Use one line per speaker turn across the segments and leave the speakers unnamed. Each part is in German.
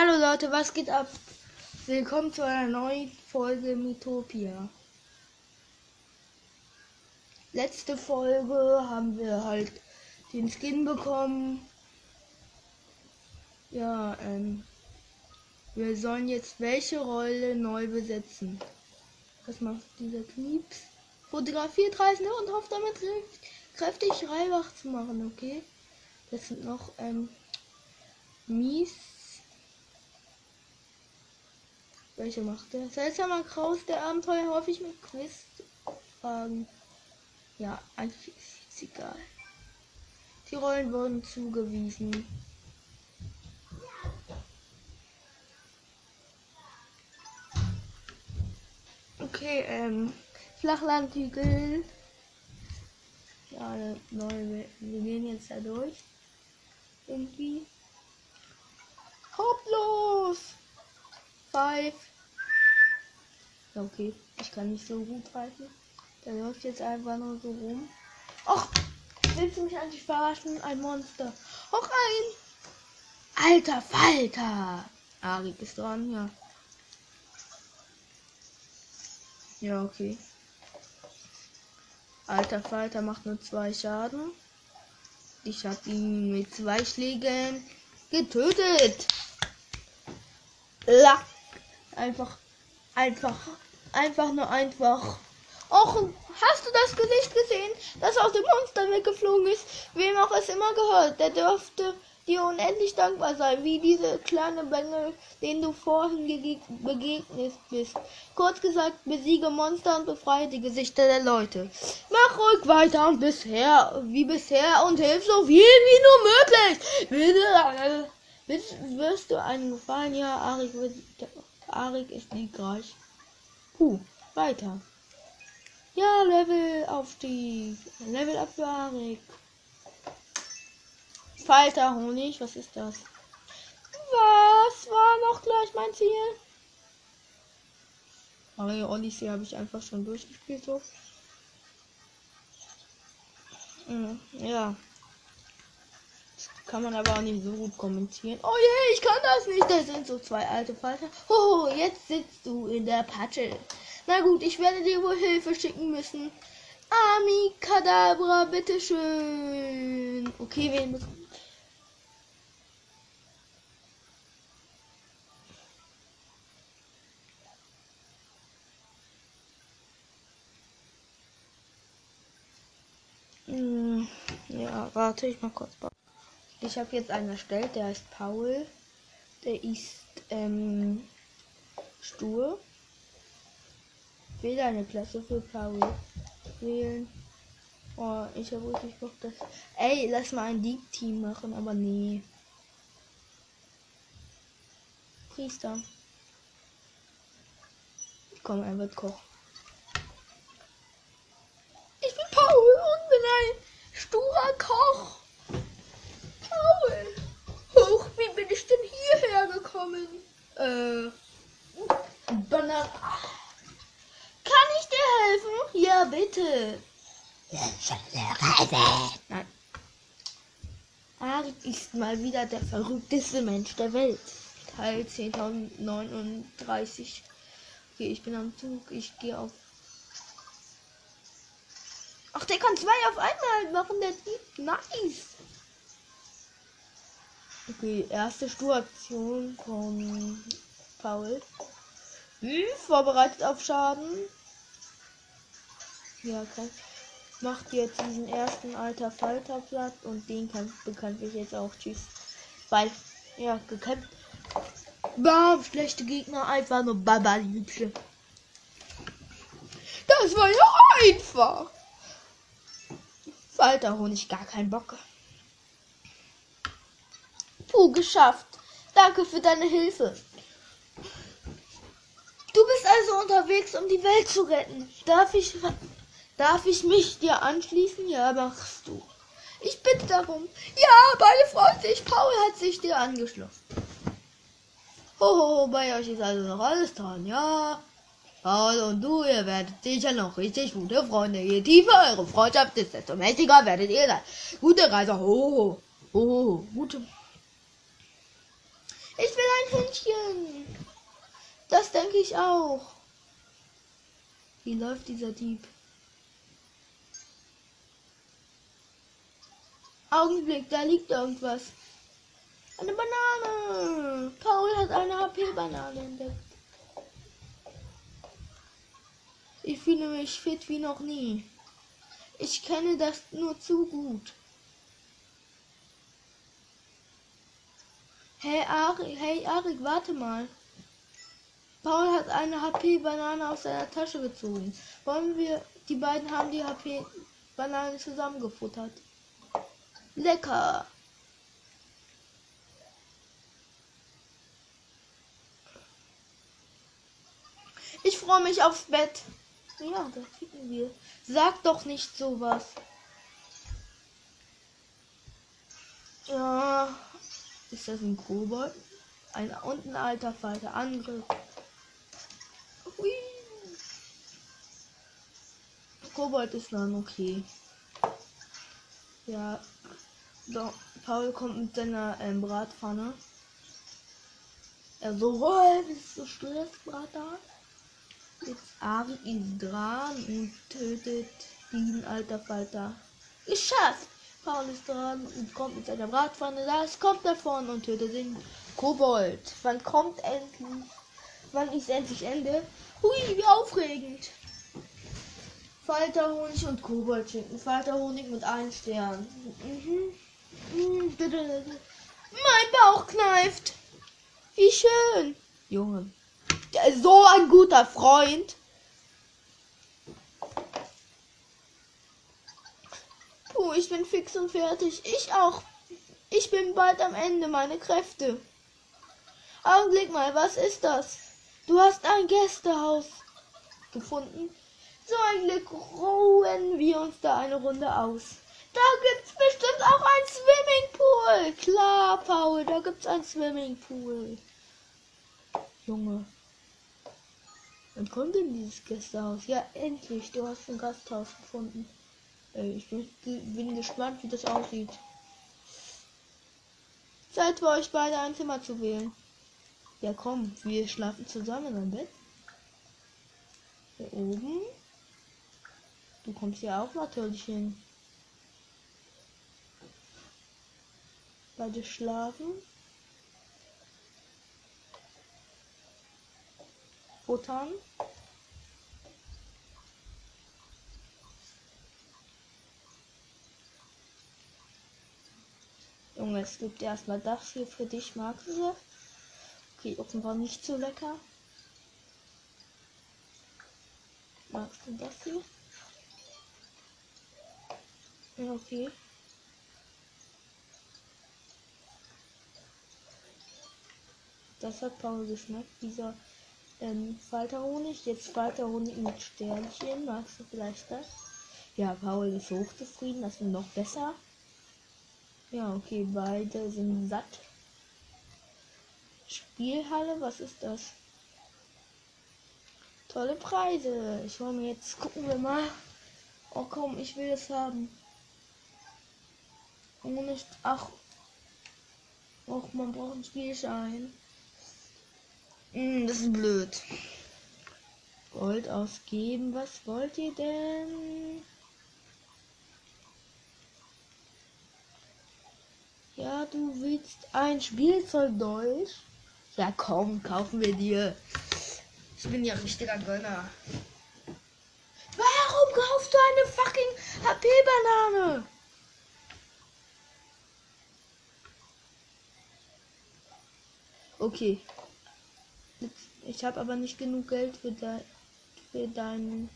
Hallo Leute, was geht ab? Willkommen zu einer neuen Folge Mythopia. Letzte Folge haben wir halt den Skin bekommen. Ja, ähm, wir sollen jetzt welche Rolle neu besetzen? Was macht dieser Knieps? Fotografiert Reisende und hofft damit kräftig Reibach zu machen, okay? Das sind noch, ähm, Mies. Welche macht er? Seltsamer Kraus der Abenteuer häufig mit Quizfragen. Ja, eigentlich ist es egal. Die Rollen wurden zugewiesen. Okay, ähm, Flachlandhügel. Ja, neue Wir gehen jetzt da durch. Irgendwie. Hauptlos! 5. Ja, okay. Ich kann nicht so gut reiten. Der läuft jetzt einfach nur so rum. Och, willst du mich eigentlich verarschen? Ein Monster. Hoch ein! Alter Falter! Arik ist dran, ja. Ja, okay. Alter Falter macht nur zwei Schaden. Ich habe ihn mit zwei Schlägen getötet. Lack. Einfach, einfach, einfach nur einfach. Och, hast du das Gesicht gesehen, das aus dem Monster weggeflogen ist? Wem auch es immer gehört, der dürfte dir unendlich dankbar sein, wie diese kleine Bengel, den du vorhin begegnet bist. Kurz gesagt, besiege Monster und befreie die Gesichter der Leute. Mach ruhig weiter und bisher, wie bisher und hilf so viel wie nur möglich. Bitte, Willst, wirst du einen Gefallen? Ja, Arik, Arik ist siegreich. Puh, weiter. Ja, Level Aufstieg. Level up für Arik. Falter Honig, was ist das? Was war noch gleich mein Ziel? Mario Odyssey habe ich einfach schon durchgespielt so. Hm, ja. Kann man aber auch nicht so gut kommentieren. Oh je, ich kann das nicht. Das sind so zwei alte Falter. Oh, jetzt sitzt du in der Patsche. Na gut, ich werde dir wohl Hilfe schicken müssen. Ami Kadabra, bitteschön. Okay, wen muss. Hm, ja, warte ich mal kurz. Ich habe jetzt einen erstellt, der heißt Paul. Der ist ähm, stur. Wähle eine Klasse für Paul. Wählen. Oh, ich habe richtig Bock, das. Ey, lass mal ein Deep-Team machen, aber nee. Priester. Komm, er wird Koch. Ich bin Paul und bin ein sturer Koch. Ich denn hierher gekommen? Äh. Banner. Kann ich dir helfen? Ja, bitte. Nein. Arik ist mal wieder der verrückteste Mensch der Welt. Teil 10.039. Okay, ich bin am Zug. Ich gehe auf. Ach, der kann zwei auf einmal machen. Der sieht nice. Okay, erste Sturaktion von Paul. Hm, vorbereitet auf Schaden. Ja, krass. Macht jetzt diesen ersten alter Falter platt und den kann bekanntlich jetzt auch tschüss. Weil, ja, gekämpft. Bam, schlechte Gegner, einfach nur Baba, die. Das war ja einfach. Falter Honig, gar keinen Bock. Puh, geschafft. Danke für deine Hilfe. Du bist also unterwegs, um die Welt zu retten. Darf ich, darf ich mich dir anschließen? Ja, machst du. Ich bitte darum. Ja, beide freuen sich. Paul hat sich dir angeschlossen. Hoho, bei euch ist also noch alles dran, ja? Paul und du, ihr werdet sicher noch richtig gute Freunde. Je tiefer eure Freundschaft ist, desto mächtiger werdet ihr sein. Gute Reise, hoho, hoho, gute ich will ein Hündchen. Das denke ich auch. Wie läuft dieser Dieb? Augenblick, da liegt irgendwas. Eine Banane. Paul hat eine HP-Banane entdeckt. Ich fühle mich fit wie noch nie. Ich kenne das nur zu gut. Hey Arik, hey Arik, warte mal. Paul hat eine HP-Banane aus seiner Tasche gezogen. Wollen wir, die beiden haben die HP-Banane zusammengefuttert. Lecker. Ich freue mich aufs Bett. Ja, da ficken wir. Sag doch nicht sowas. Ja. Ist das ein Kobold? Ein und ein alter Falter. Angriff. Hui. Kobold ist dann okay. Ja. So, Paul kommt mit seiner ähm, Bratpfanne. Er so, oh, bist du Brater? Jetzt Ari ist dran und tötet diesen alter Falter. Geschafft! Paul ist dran und kommt mit seiner Bratpfanne. Das kommt davon und tötet den Kobold. Wann kommt endlich? Wann ist endlich Ende? Hui, wie aufregend! Falterhonig und Koboldschinken. Falterhonig mit einem Stern. Mhm. Mhm. Mein Bauch kneift. Wie schön. Junge. So ein guter Freund. Oh, ich bin fix und fertig. Ich auch. Ich bin bald am Ende, meine Kräfte. Augenblick mal, was ist das? Du hast ein Gästehaus gefunden. So ein Glück ruhen wir uns da eine Runde aus. Da gibt's bestimmt auch ein Swimmingpool. Klar, Paul, da gibt's ein Swimmingpool. Junge. Wann kommt denn dieses Gästehaus? Ja, endlich. Du hast ein Gasthaus gefunden. Ey, ich bin, bin gespannt, wie das aussieht. Zeit für euch beide ein Zimmer zu wählen. Ja, komm, wir schlafen zusammen im Bett. Hier oben. Du kommst ja auch natürlich hin. Beide schlafen. Futtern. Junge, es gibt erstmal das hier für dich, magst du? Okay, offenbar nicht so lecker. Magst du das hier? Ja, okay. Das hat Paul geschmeckt, dieser ähm, Falterhonig. Jetzt Falterhonig mit Sternchen. Magst du vielleicht das? Ja, Paul ist hochzufrieden. Das ist noch besser. Ja, okay, beide sind satt. Spielhalle, was ist das? Tolle Preise. Ich hole mir jetzt, gucken wir mal. Oh komm, ich will es haben. Oh, nicht, ach. Och, man braucht einen Spielschein. Hm, das ist blöd. Gold ausgeben, was wollt ihr denn? Ja, du willst ein Spielzeug Deutsch? Ja, komm, kaufen wir dir. Ich bin ja richtiger Gönner. Warum kaufst du eine fucking HP-Banane? Okay. Ich habe aber nicht genug Geld für, de für, dein,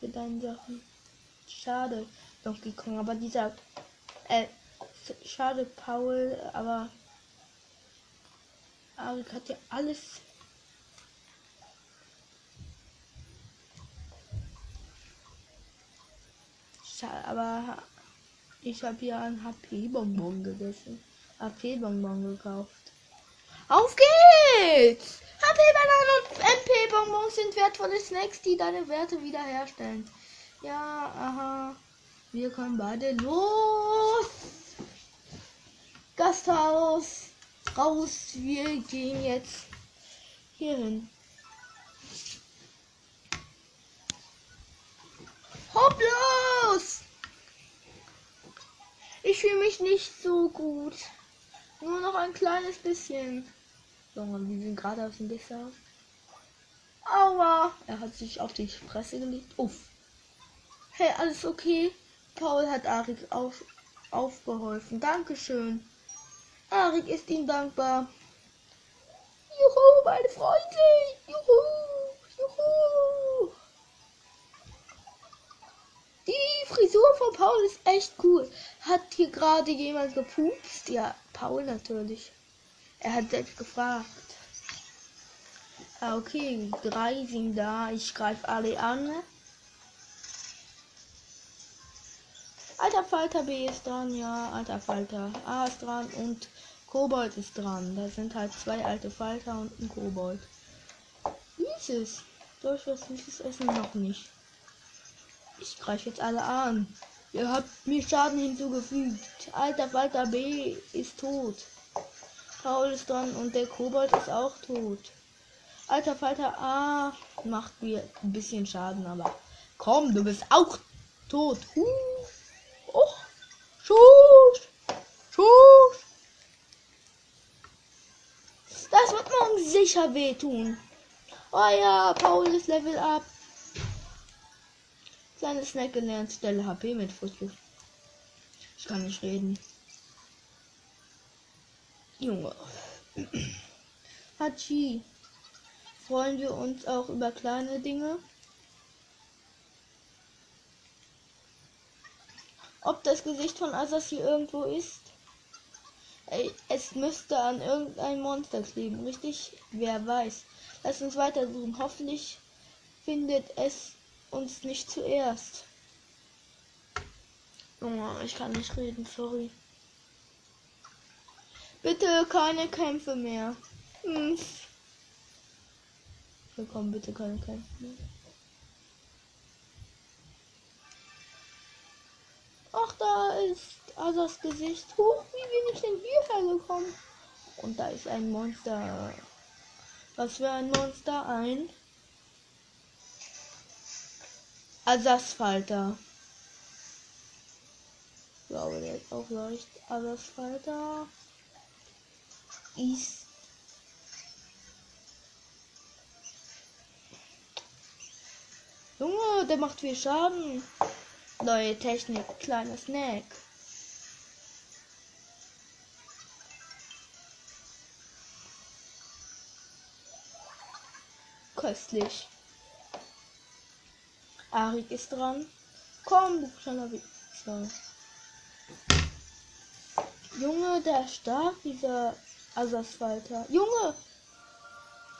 für deine Sachen. Schade, Donkey Kong. Aber dieser. Äh, schade, Paul. Aber. Arik hat ja alles. Schade, aber. Ich habe ja ein HP-Bonbon gegessen. HP-Bonbon gekauft. Auf geht's! HP-Bananen und MP-Bonbons sind wertvolle Snacks, die deine Werte wiederherstellen. Ja, aha. Wir können beide los. Gasthaus. raus. Wir gehen jetzt hier hin. Hopplos! Ich fühle mich nicht so gut. Nur noch ein kleines bisschen. Junge, wir sind gerade aus dem Messer. Aua! Er hat sich auf die Fresse gelegt. Uff. Hey, alles okay? Paul hat Arik auf, aufgeholfen. Dankeschön. Arik ist ihm dankbar. Juhu, meine Freunde! Juhu! Juhu! Die Frisur von Paul ist echt cool. Hat hier gerade jemand gepupst? Ja, Paul natürlich. Er hat selbst gefragt. Ah, okay, drei sind da. Ich greife alle an. Alter Falter B ist dran, ja, alter Falter A ist dran und Kobold ist dran. Da sind halt zwei alte Falter und ein Kobold. Süßes. Durch was süßes Essen noch nicht. Ich greife jetzt alle an. Ihr habt mir Schaden hinzugefügt. Alter Falter B ist tot. Paul ist dran und der Kobold ist auch tot. Alter Falter A macht mir ein bisschen Schaden, aber komm, du bist auch tot. Huh. Schuss, Schuss. Das wird morgen sicher wehtun. Oh ja, Paul ist Level up. Kleine Snack gelernt, stelle HP mit Frustluft. Ich kann nicht reden. Junge. Hachi. Freuen wir uns auch über kleine Dinge? Ob das Gesicht von Asasi irgendwo ist? Es müsste an irgendein Monster kleben, richtig? Wer weiß. Lass uns weiter suchen. Hoffentlich findet es uns nicht zuerst. Junge, ich kann nicht reden, sorry. Bitte keine Kämpfe mehr. Hm. Willkommen, bitte keine Kämpfe mehr. Ach, da ist Asas Gesicht. Huch, wie bin ich denn hierher gekommen? Und da ist ein Monster. Was für ein Monster? Ein Asasfalter. Ich glaube, der ist auch leicht Asasfalter ist Junge, der macht viel Schaden. Neue Technik, kleiner Snack. Köstlich. Arik ist dran. Komm, du kleiner Wichser. Junge, der stark, dieser Asasfalter. Junge!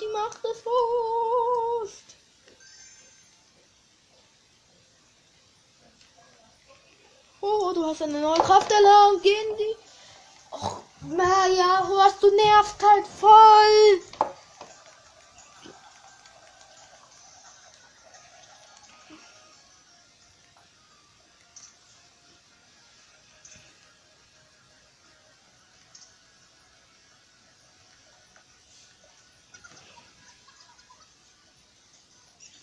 Die Macht ist Frust! Oh, du hast eine neue Kraft erlangt. Gehen die. Och, Maja, was du nervst halt voll.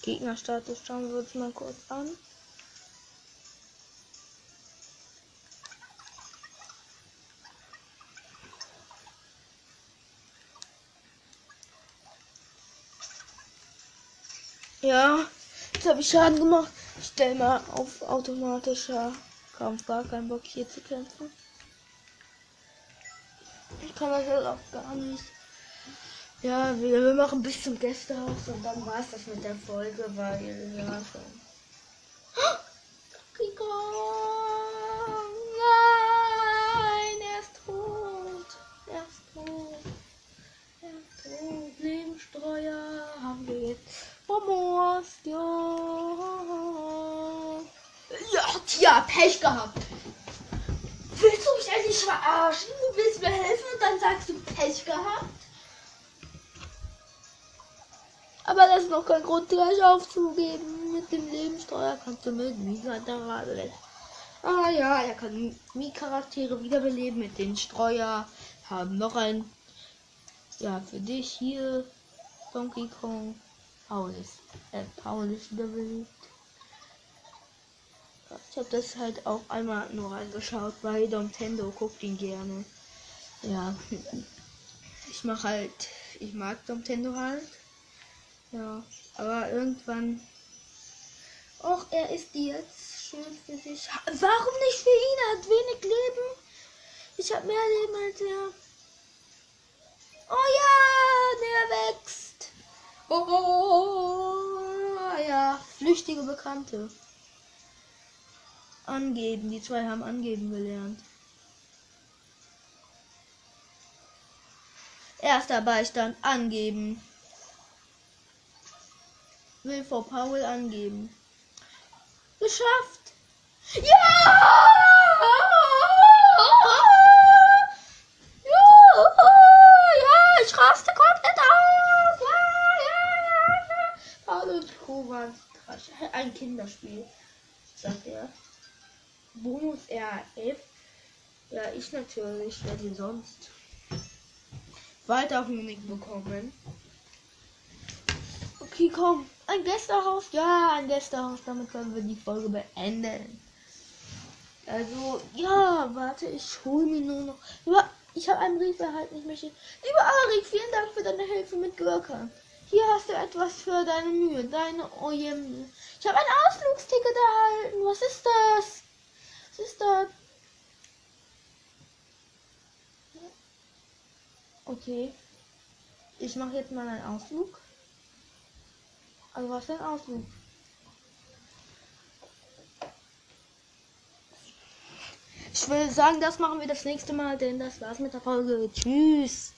Gegnerstatus schauen wir uns mal kurz an. Ja, jetzt habe ich Schaden gemacht. Ich stelle mal auf automatischer Kampf gar keinen Bock hier zu kämpfen. Ich kann das halt auch gar nicht. Ja, wir, wir machen bis zum Gästehaus und dann war es das mit der Folge, weil ja schon. Ja, Pech gehabt. Willst du mich eigentlich verarschen? Du willst mir helfen und dann sagst du Pech gehabt? Aber das ist noch kein Grund, gleich aufzugeben. Mit dem Lebenssteuer kannst du mit Mika-Charaktere. Ah ja, er kann Mi-Charaktere wiederbeleben mit den Streuer. Haben noch ein Ja, für dich hier Donkey Kong. Paul ist, äh, Paul ist überlebt. Ich habe das halt auch einmal nur angeschaut, weil Nintendo guckt ihn gerne. Ja, ich mache halt, ich mag Nintendo halt. Ja, aber irgendwann. Och, er ist jetzt schön für sich. Warum nicht für ihn? Er hat wenig Leben. Ich habe mehr Leben als er. Oh ja, der wächst. Oh ja, flüchtige Bekannte. Angeben, die zwei haben angeben gelernt. Erster Beistand angeben. Will vor Paul angeben. Geschafft! Ja ich raste komplett aus! Ja, ja, ja, Paul und Co. waren ein Kinderspiel, sagt er. Bonus RF. Ja, ich natürlich. Wer denn sonst? Weiter Honig bekommen. Okay, komm. Ein Gästehaus? Ja, ein Gästehaus. Damit können wir die Folge beenden. Also, ja, warte, ich hole mir nur noch. Lieber, ich habe einen Brief erhalten. Ich möchte. Lieber Arik, vielen Dank für deine Hilfe mit Gurke. Hier hast du etwas für deine Mühe. Deine Ojem. Ich habe ein Ausflugsticket erhalten. Was ist das? Was ist das? Okay. Ich mache jetzt mal einen Ausflug. Also was für ein Ausflug? Ich will sagen, das machen wir das nächste Mal, denn das war's mit der Folge. Tschüss.